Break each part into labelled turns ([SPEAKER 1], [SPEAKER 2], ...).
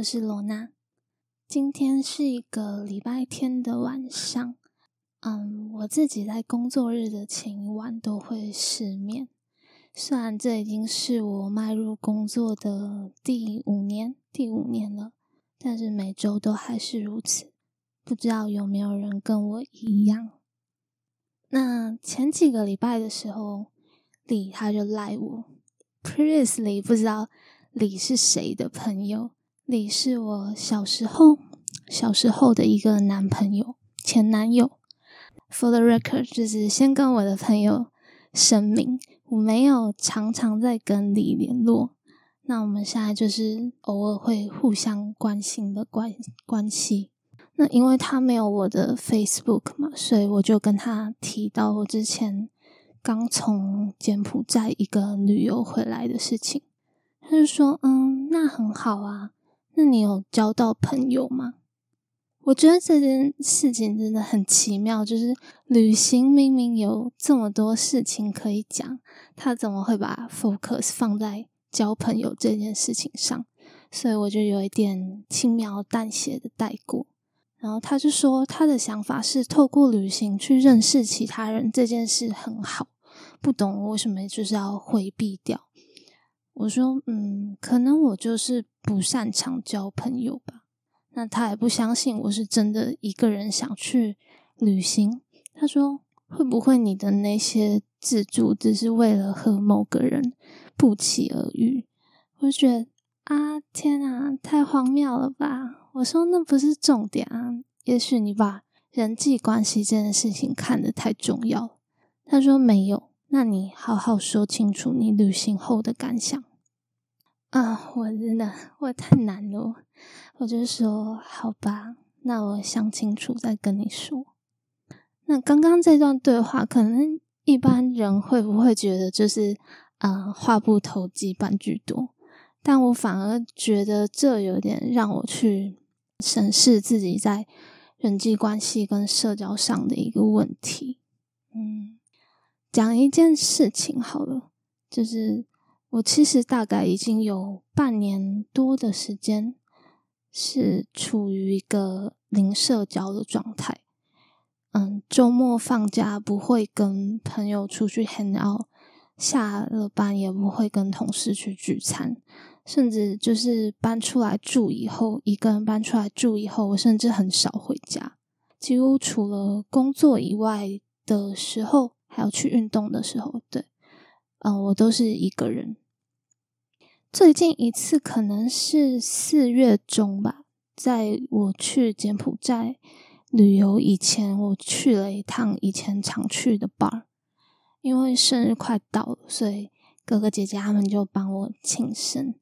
[SPEAKER 1] 我是罗娜。今天是一个礼拜天的晚上，嗯，我自己在工作日的前一晚都会失眠。虽然这已经是我迈入工作的第五年，第五年了，但是每周都还是如此。不知道有没有人跟我一样？那前几个礼拜的时候，李他就赖我，Previously 不知道。李是谁的朋友？你是我小时候小时候的一个男朋友，前男友。For the record，就是先跟我的朋友声明，我没有常常在跟你联络。那我们现在就是偶尔会互相关心的关关系。那因为他没有我的 Facebook 嘛，所以我就跟他提到我之前刚从柬埔寨一个旅游回来的事情。他就说：“嗯，那很好啊。那你有交到朋友吗？我觉得这件事情真的很奇妙。就是旅行明明有这么多事情可以讲，他怎么会把 focus 放在交朋友这件事情上？所以我就有一点轻描淡写的带过。然后他就说，他的想法是透过旅行去认识其他人，这件事很好。不懂为什么就是要回避掉。”我说，嗯，可能我就是不擅长交朋友吧。那他也不相信我是真的一个人想去旅行。他说，会不会你的那些自助只是为了和某个人不期而遇？我就觉得啊，天啊，太荒谬了吧！我说那不是重点啊，也许你把人际关系这件事情看得太重要。他说没有。那你好好说清楚你旅行后的感想啊！我真的我太难了，我就说好吧，那我想清楚再跟你说。那刚刚这段对话，可能一般人会不会觉得就是啊话不投机半句多？但我反而觉得这有点让我去审视自己在人际关系跟社交上的一个问题。嗯。讲一件事情好了，就是我其实大概已经有半年多的时间是处于一个零社交的状态。嗯，周末放假不会跟朋友出去 hang out，下了班也不会跟同事去聚餐，甚至就是搬出来住以后，一个人搬出来住以后，我甚至很少回家，几乎除了工作以外的时候。还要去运动的时候，对，嗯，我都是一个人。最近一次可能是四月中吧，在我去柬埔寨旅游以前，我去了一趟以前常去的 bar，因为生日快到了，所以哥哥姐姐他们就帮我庆生。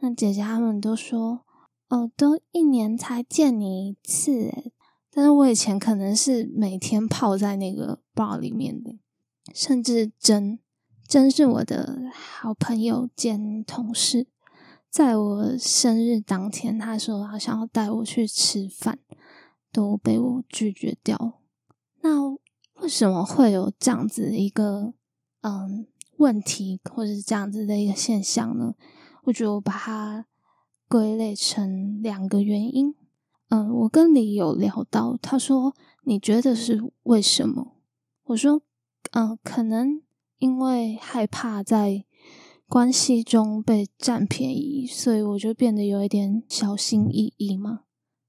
[SPEAKER 1] 那姐姐他们都说：“哦，都一年才见你一次。”诶但是我以前可能是每天泡在那个 bar 里面的。甚至真真是我的好朋友兼同事，在我生日当天，他说他想要带我去吃饭，都被我拒绝掉。那为什么会有这样子一个嗯问题，或者是这样子的一个现象呢？我觉得我把它归类成两个原因。嗯，我跟李有聊到，他说你觉得是为什么？我说。嗯，可能因为害怕在关系中被占便宜，所以我就变得有一点小心翼翼嘛。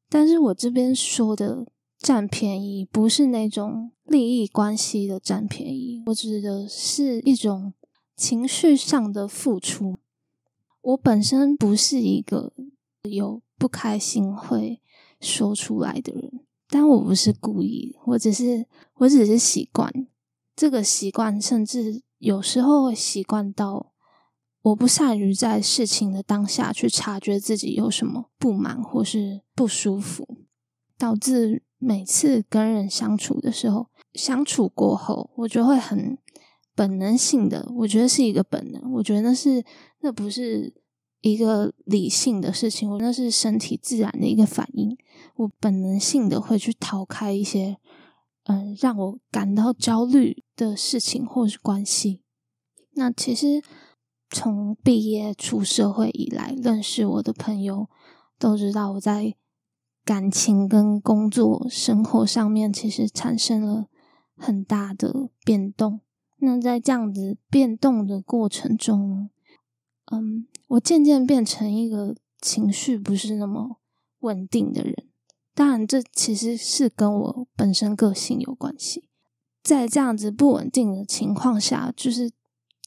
[SPEAKER 1] 但是我这边说的占便宜，不是那种利益关系的占便宜，我指的是一种情绪上的付出。我本身不是一个有不开心会说出来的人，但我不是故意，我只是我只是习惯。这个习惯，甚至有时候会习惯到我不善于在事情的当下去察觉自己有什么不满或是不舒服，导致每次跟人相处的时候，相处过后，我就会很本能性的，我觉得是一个本能，我觉得那是那不是一个理性的事情，我那是身体自然的一个反应，我本能性的会去逃开一些。嗯，让我感到焦虑的事情或是关系，那其实从毕业出社会以来，认识我的朋友都知道我在感情跟工作生活上面其实产生了很大的变动。那在这样子变动的过程中，嗯，我渐渐变成一个情绪不是那么稳定的人。当然，这其实是跟我本身个性有关系。在这样子不稳定的情况下，就是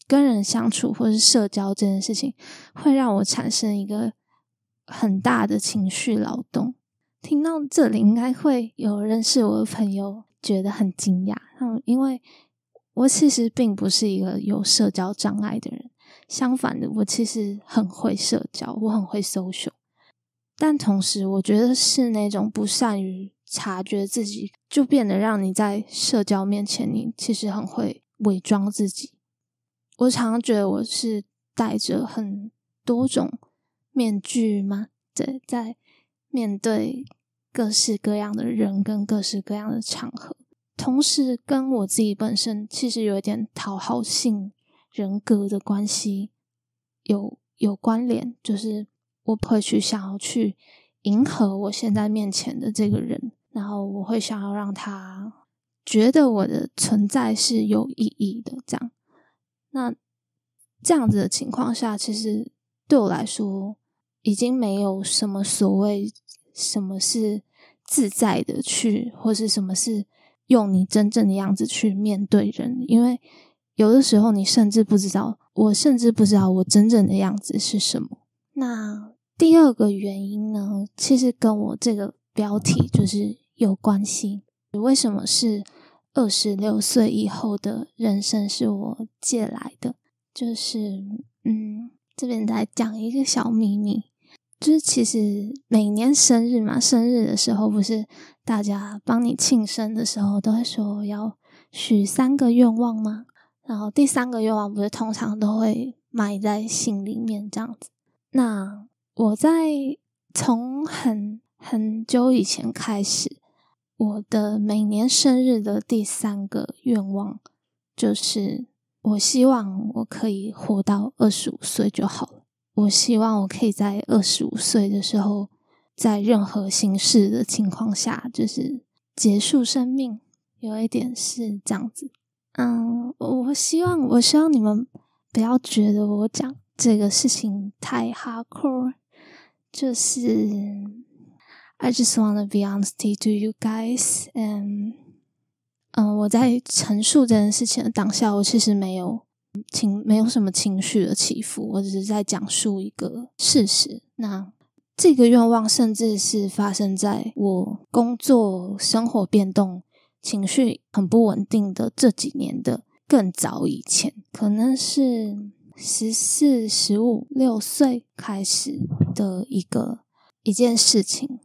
[SPEAKER 1] 跟人相处或是社交这件事情，会让我产生一个很大的情绪劳动。听到这里，应该会有认识我的朋友觉得很惊讶，嗯，因为我其实并不是一个有社交障碍的人，相反的，我其实很会社交，我很会 social。但同时，我觉得是那种不善于察觉自己，就变得让你在社交面前，你其实很会伪装自己。我常常觉得我是戴着很多种面具吗？对，在面对各式各样的人跟各式各样的场合，同时跟我自己本身其实有一点讨好性人格的关系有有关联，就是。我会去想要去迎合我现在面前的这个人，然后我会想要让他觉得我的存在是有意义的。这样，那这样子的情况下，其实对我来说已经没有什么所谓什么是自在的去，或是什么是用你真正的样子去面对人，因为有的时候你甚至不知道，我甚至不知道我真正的样子是什么。那。第二个原因呢，其实跟我这个标题就是有关系。为什么是二十六岁以后的人生是我借来的？就是，嗯，这边再讲一个小秘密，就是其实每年生日嘛，生日的时候不是大家帮你庆生的时候，都会说要许三个愿望吗？然后第三个愿望不是通常都会埋在心里面这样子？那我在从很很久以前开始，我的每年生日的第三个愿望就是，我希望我可以活到二十五岁就好了。我希望我可以在二十五岁的时候，在任何形式的情况下，就是结束生命。有一点是这样子，嗯，我希望，我希望你们不要觉得我讲这个事情太 hardcore。就是 I just wanna be honest to you guys, and 嗯，我在陈述这件事情的当下，我其实没有情，没有什么情绪的起伏，我只是在讲述一个事实。那这个愿望，甚至是发生在我工作、生活变动、情绪很不稳定的这几年的更早以前，可能是。十四、十五六岁开始的一个一件事情，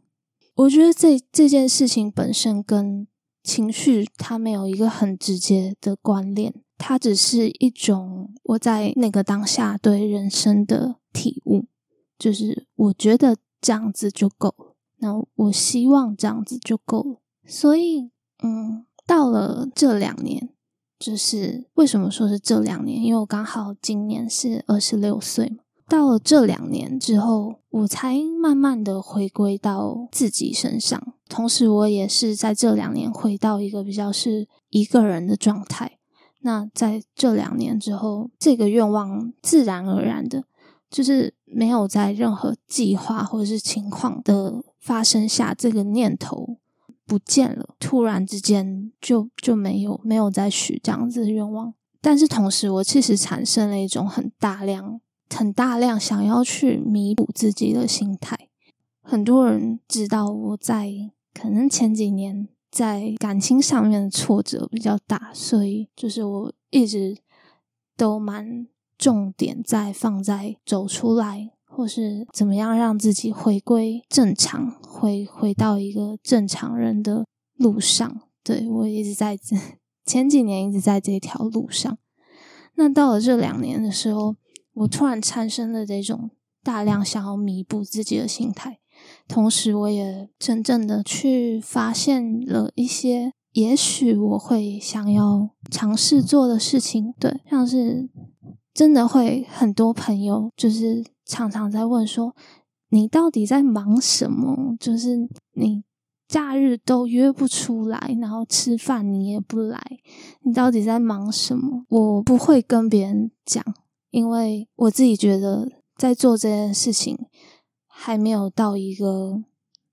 [SPEAKER 1] 我觉得这这件事情本身跟情绪它没有一个很直接的关联，它只是一种我在那个当下对人生的体悟，就是我觉得这样子就够了，那我希望这样子就够了，所以嗯，到了这两年。就是为什么说是这两年？因为我刚好今年是二十六岁嘛。到了这两年之后，我才慢慢的回归到自己身上。同时，我也是在这两年回到一个比较是一个人的状态。那在这两年之后，这个愿望自然而然的，就是没有在任何计划或者是情况的发生下，这个念头。不见了，突然之间就就没有没有再许这样子的愿望，但是同时我其实产生了一种很大量、很大量想要去弥补自己的心态。很多人知道我在可能前几年在感情上面的挫折比较大，所以就是我一直都蛮重点在放在走出来。或是怎么样让自己回归正常，回回到一个正常人的路上？对我一直在前几年一直在这条路上。那到了这两年的时候，我突然产生了这种大量想要弥补自己的心态，同时我也真正的去发现了一些也许我会想要尝试做的事情。对，像是。真的会很多朋友就是常常在问说，你到底在忙什么？就是你假日都约不出来，然后吃饭你也不来，你到底在忙什么？我不会跟别人讲，因为我自己觉得在做这件事情还没有到一个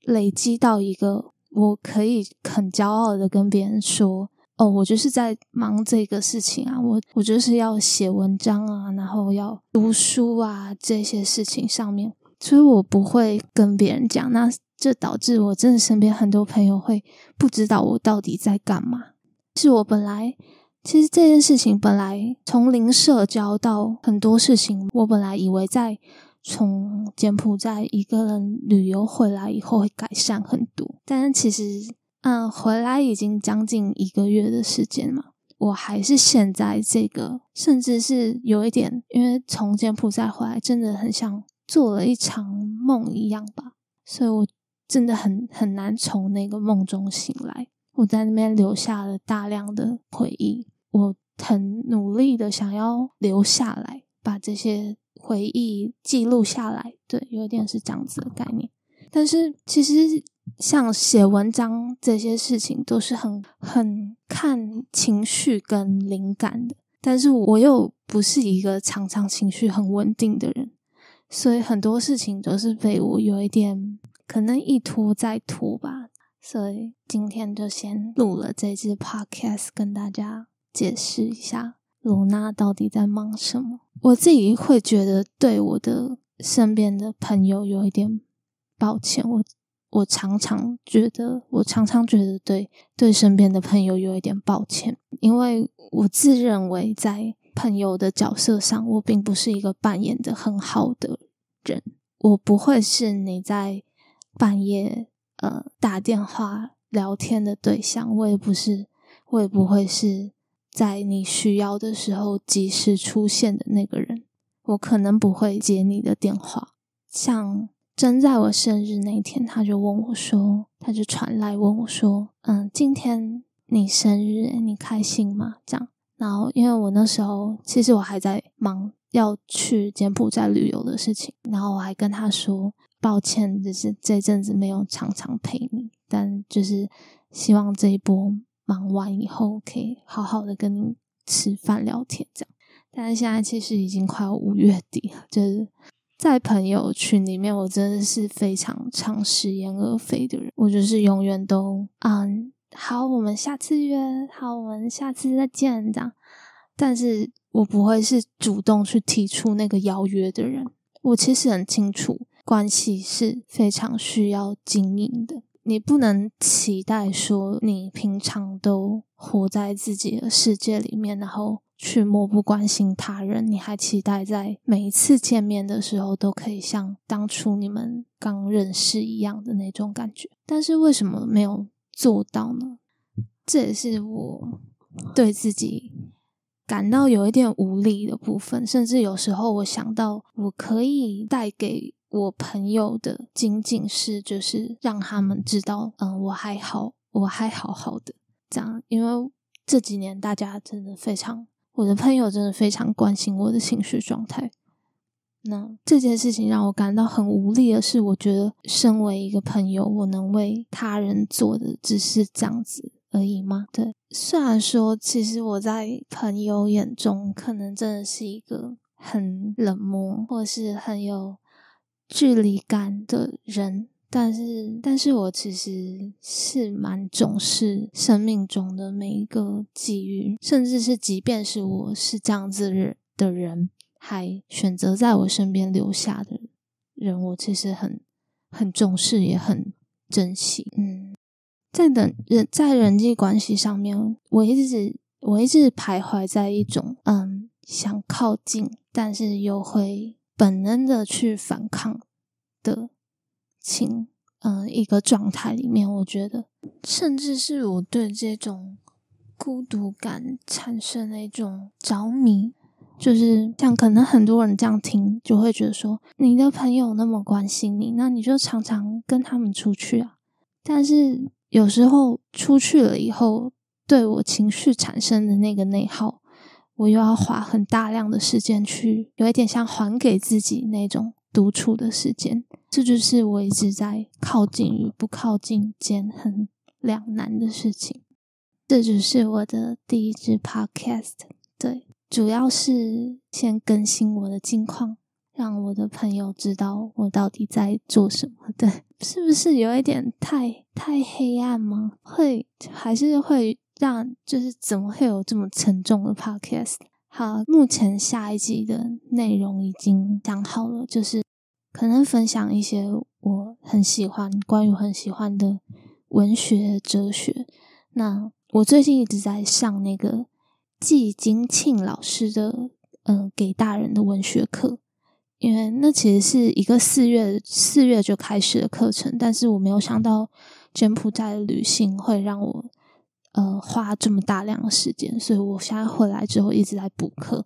[SPEAKER 1] 累积到一个我可以很骄傲的跟别人说。哦，我就是在忙这个事情啊，我我就是要写文章啊，然后要读书啊，这些事情上面，所以我不会跟别人讲，那这导致我真的身边很多朋友会不知道我到底在干嘛。是我本来其实这件事情本来从零社交到很多事情，我本来以为在从柬埔寨一个人旅游回来以后会改善很多，但是其实。嗯，回来已经将近一个月的时间嘛，我还是现在这个，甚至是有一点，因为从柬埔寨回来，真的很像做了一场梦一样吧，所以我真的很很难从那个梦中醒来。我在那边留下了大量的回忆，我很努力的想要留下来，把这些回忆记录下来。对，有一点是这样子的概念，但是其实。像写文章这些事情都是很很看情绪跟灵感的，但是我又不是一个常常情绪很稳定的人，所以很多事情都是被我有一点可能一拖再拖吧。所以今天就先录了这支 podcast，跟大家解释一下罗娜到底在忙什么。我自己会觉得对我的身边的朋友有一点抱歉，我。我常常觉得，我常常觉得对对身边的朋友有一点抱歉，因为我自认为在朋友的角色上，我并不是一个扮演的很好的人。我不会是你在半夜呃打电话聊天的对象，我也不是，我也不会是在你需要的时候及时出现的那个人。我可能不会接你的电话，像。真在我生日那天，他就问我说：“他就传来问我说，嗯，今天你生日，你开心吗？”这样，然后因为我那时候其实我还在忙要去柬埔寨旅游的事情，然后我还跟他说：“抱歉，就是这阵子没有常常陪你，但就是希望这一波忙完以后，可以好好的跟你吃饭聊天这样。”但是现在其实已经快要五月底了，就是。在朋友群里面，我真的是非常常食言而肥的人。我就是永远都嗯，好，我们下次约，好，我们下次再见这样。但是我不会是主动去提出那个邀约的人。我其实很清楚，关系是非常需要经营的。你不能期待说你平常都活在自己的世界里面，然后。去漠不关心他人，你还期待在每一次见面的时候都可以像当初你们刚认识一样的那种感觉？但是为什么没有做到呢？这也是我对自己感到有一点无力的部分。甚至有时候我想到，我可以带给我朋友的仅仅是就是让他们知道，嗯，我还好，我还好好的这样。因为这几年大家真的非常。我的朋友真的非常关心我的情绪状态。那这件事情让我感到很无力的是，我觉得身为一个朋友，我能为他人做的只是这样子而已吗？对，虽然说其实我在朋友眼中可能真的是一个很冷漠或是很有距离感的人。但是，但是我其实是蛮重视生命中的每一个际遇，甚至是即便是我是这样子的人，还选择在我身边留下的人，我其实很很重视，也很珍惜。嗯，在等人在人际关系上面，我一直我一直徘徊在一种嗯想靠近，但是又会本能的去反抗的。情，嗯，一个状态里面，我觉得，甚至是我对这种孤独感产生了一种着迷，就是像可能很多人这样听，就会觉得说，你的朋友那么关心你，那你就常常跟他们出去啊。但是有时候出去了以后，对我情绪产生的那个内耗，我又要花很大量的时间去，有一点像还给自己那种独处的时间。这就是我一直在靠近与不靠近间很两难的事情。这就是我的第一支 Podcast，对，主要是先更新我的近况，让我的朋友知道我到底在做什么。对，是不是有一点太太黑暗吗？会还是会让就是怎么会有这么沉重的 Podcast？好，目前下一集的内容已经讲好了，就是可能分享一些我很喜欢关于很喜欢的文学哲学。那我最近一直在上那个季金庆老师的嗯给大人的文学课，因为那其实是一个四月四月就开始的课程，但是我没有想到柬埔寨的旅行会让我呃花这么大量的时间，所以我现在回来之后一直在补课，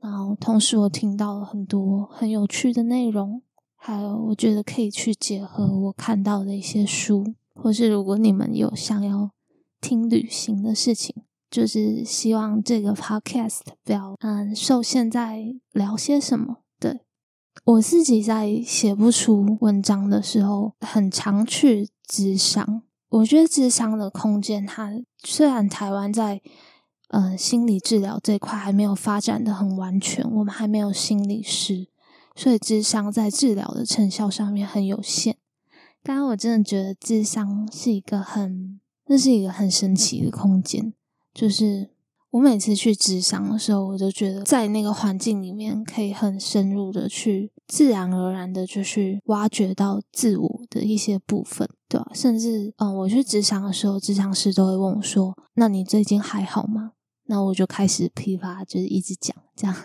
[SPEAKER 1] 然后同时我听到了很多很有趣的内容，还有我觉得可以去结合我看到的一些书，或是如果你们有想要。听旅行的事情，就是希望这个 podcast 不要嗯受限在聊些什么。对我自己在写不出文章的时候，很常去智商。我觉得智商的空间，它虽然台湾在呃心理治疗这块还没有发展的很完全，我们还没有心理师，所以智商在治疗的成效上面很有限。但我真的觉得智商是一个很。那是一个很神奇的空间，就是我每次去智商的时候，我就觉得在那个环境里面，可以很深入的去，自然而然的就去挖掘到自我的一些部分，对吧？甚至，嗯，我去智商的时候，智商师都会问我说：“那你最近还好吗？”那我就开始噼啪，就是一直讲，这样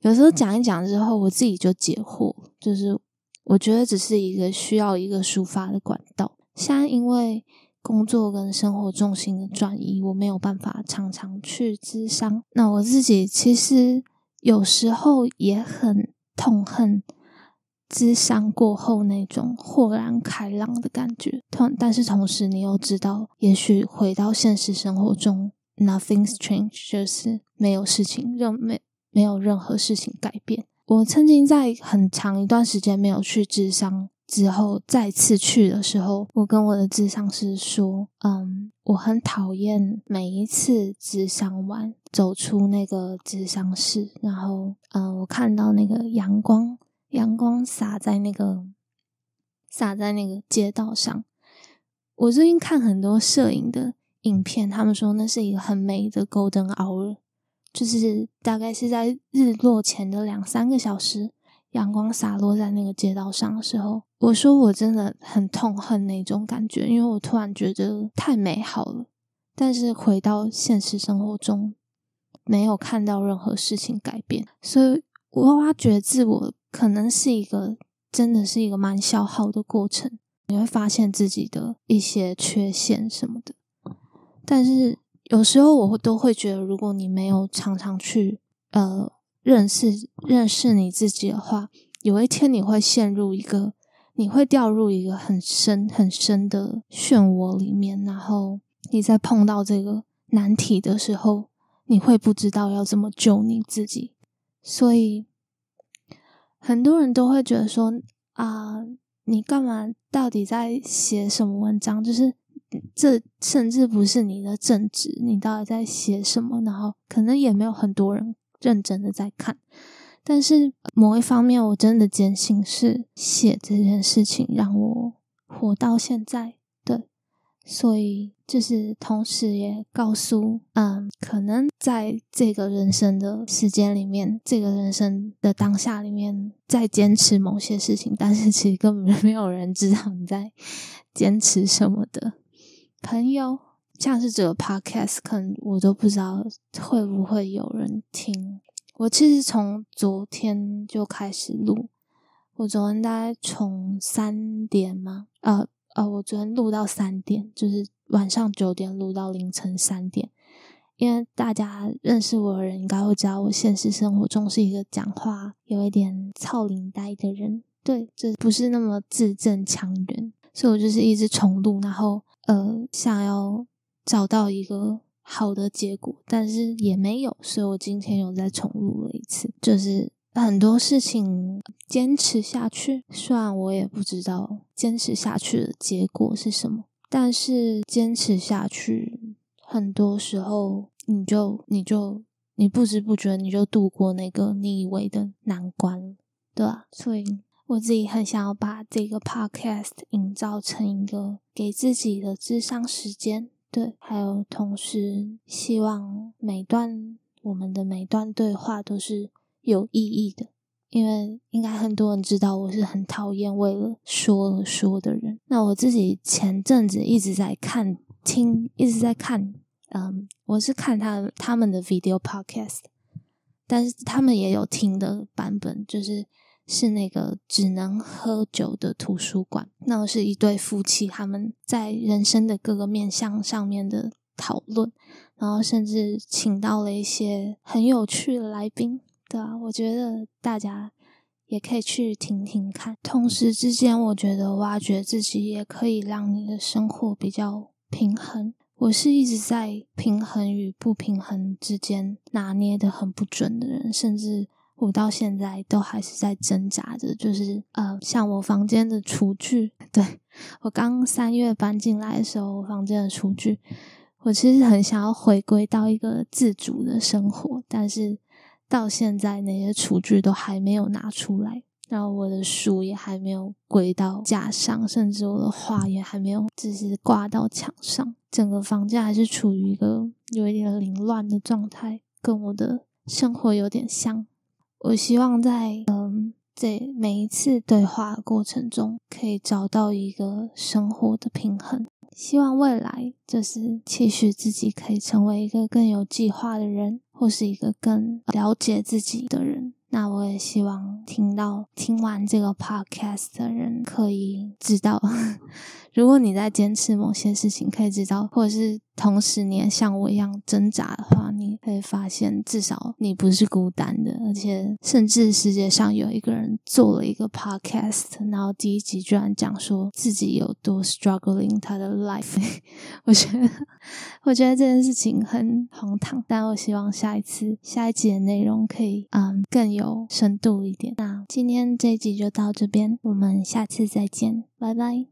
[SPEAKER 1] 有时候讲一讲之后，我自己就解惑，就是我觉得只是一个需要一个抒发的管道。现在因为。工作跟生活重心的转移，我没有办法常常去咨商。那我自己其实有时候也很痛恨咨商过后那种豁然开朗的感觉。同但是同时，你又知道，也许回到现实生活中，nothing's changed，就是没有事情，就没没有任何事情改变。我曾经在很长一段时间没有去智商。之后再次去的时候，我跟我的智商师说：“嗯，我很讨厌每一次智商完走出那个智商室，然后嗯，我看到那个阳光，阳光洒在那个洒在那个街道上。我最近看很多摄影的影片，他们说那是一个很美的 golden hour，就是大概是在日落前的两三个小时。”阳光洒落在那个街道上的时候，我说我真的很痛恨那种感觉，因为我突然觉得太美好了。但是回到现实生活中，没有看到任何事情改变，所以我挖掘自我可能是一个真的是一个蛮消耗的过程。你会发现自己的一些缺陷什么的，但是有时候我会都会觉得，如果你没有常常去呃。认识认识你自己的话，有一天你会陷入一个，你会掉入一个很深很深的漩涡里面，然后你在碰到这个难题的时候，你会不知道要怎么救你自己。所以很多人都会觉得说啊，你干嘛？到底在写什么文章？就是这甚至不是你的正职，你到底在写什么？然后可能也没有很多人。认真的在看，但是某一方面，我真的坚信是写这件事情让我活到现在。对，所以就是同时也告诉，嗯，可能在这个人生的时间里面，这个人生的当下里面，在坚持某些事情，但是其实根本没有人知道你在坚持什么的。朋友。像是这个 podcast，可能我都不知道会不会有人听。我其实从昨天就开始录，我昨天大概从三点嘛，呃呃，我昨天录到三点，就是晚上九点录到凌晨三点。因为大家认识我的人应该会知道，我现实生活中是一个讲话有一点操领带的人，对，就不是那么字正腔圆，所以我就是一直重录，然后呃想要。找到一个好的结果，但是也没有，所以我今天又再重录了一次。就是很多事情坚持下去，虽然我也不知道坚持下去的结果是什么，但是坚持下去，很多时候你就你就你不知不觉你就度过那个你以为的难关，对吧？所以。我自己很想要把这个 podcast 营造成一个给自己的智商时间，对，还有同时希望每段我们的每段对话都是有意义的，因为应该很多人知道我是很讨厌为了说而说的人。那我自己前阵子一直在看听，一直在看，嗯，我是看他他们的 video podcast，但是他们也有听的版本，就是。是那个只能喝酒的图书馆，那是一对夫妻他们在人生的各个面向上面的讨论，然后甚至请到了一些很有趣的来宾，对啊，我觉得大家也可以去听听看。同时之间，我觉得挖掘自己也可以让你的生活比较平衡。我是一直在平衡与不平衡之间拿捏的很不准的人，甚至。我到现在都还是在挣扎着，就是呃，像我房间的厨具，对我刚三月搬进来的时候，我房间的厨具，我其实很想要回归到一个自主的生活，但是到现在那些厨具都还没有拿出来，然后我的书也还没有归到架上，甚至我的画也还没有，只是挂到墙上，整个房间还是处于一个有一点凌乱的状态，跟我的生活有点像。我希望在嗯，这每一次对话过程中，可以找到一个生活的平衡。希望未来就是期许自己可以成为一个更有计划的人，或是一个更了解自己的人。那我也希望听到听完这个 podcast 的人可以知道，如果你在坚持某些事情，可以知道，或者是同时你也像我一样挣扎的话，你会发现至少你不是孤单的，而且甚至世界上有一个人做了一个 podcast，然后第一集居然讲说自己有多 struggling 他的 life，我觉得我觉得这件事情很荒唐，但我希望下一次下一集的内容可以嗯更有。深度一点，那今天这一集就到这边，我们下次再见，拜拜。